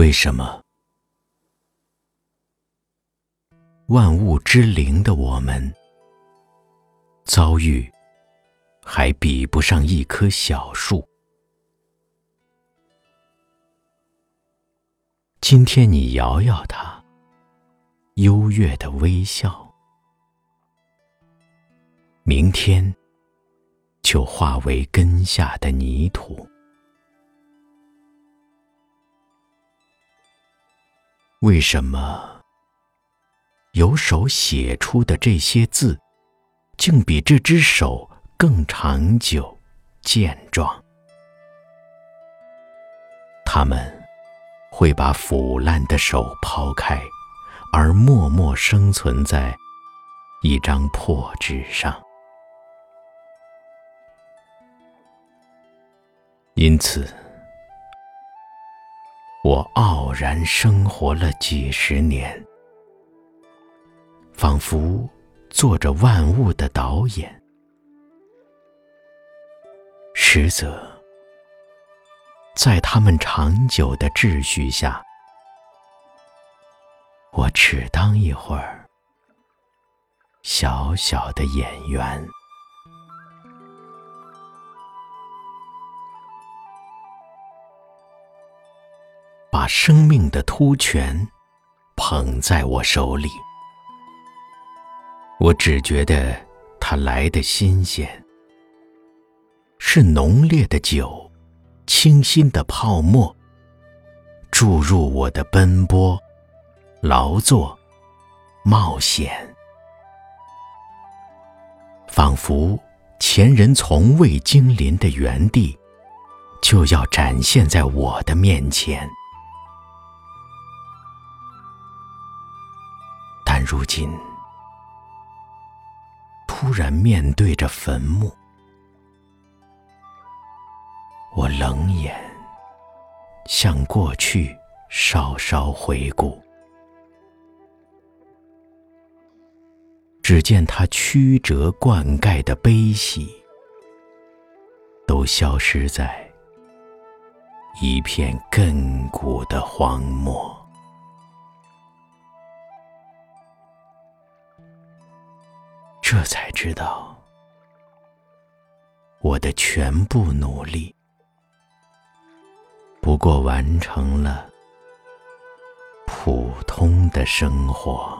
为什么万物之灵的我们遭遇还比不上一棵小树？今天你摇摇它，优越的微笑；明天就化为根下的泥土。为什么有手写出的这些字，竟比这只手更长久、健壮？他们会把腐烂的手抛开，而默默生存在一张破纸上。因此。我傲然生活了几十年，仿佛做着万物的导演，实则在他们长久的秩序下，我只当一会儿小小的演员。把生命的突泉捧在我手里，我只觉得它来的新鲜，是浓烈的酒，清新的泡沫，注入我的奔波、劳作、冒险，仿佛前人从未经临的原地，就要展现在我的面前。如今，突然面对着坟墓，我冷眼向过去稍稍回顾，只见他曲折灌溉的悲喜，都消失在一片亘古的荒漠。这才知道，我的全部努力，不过完成了普通的生活。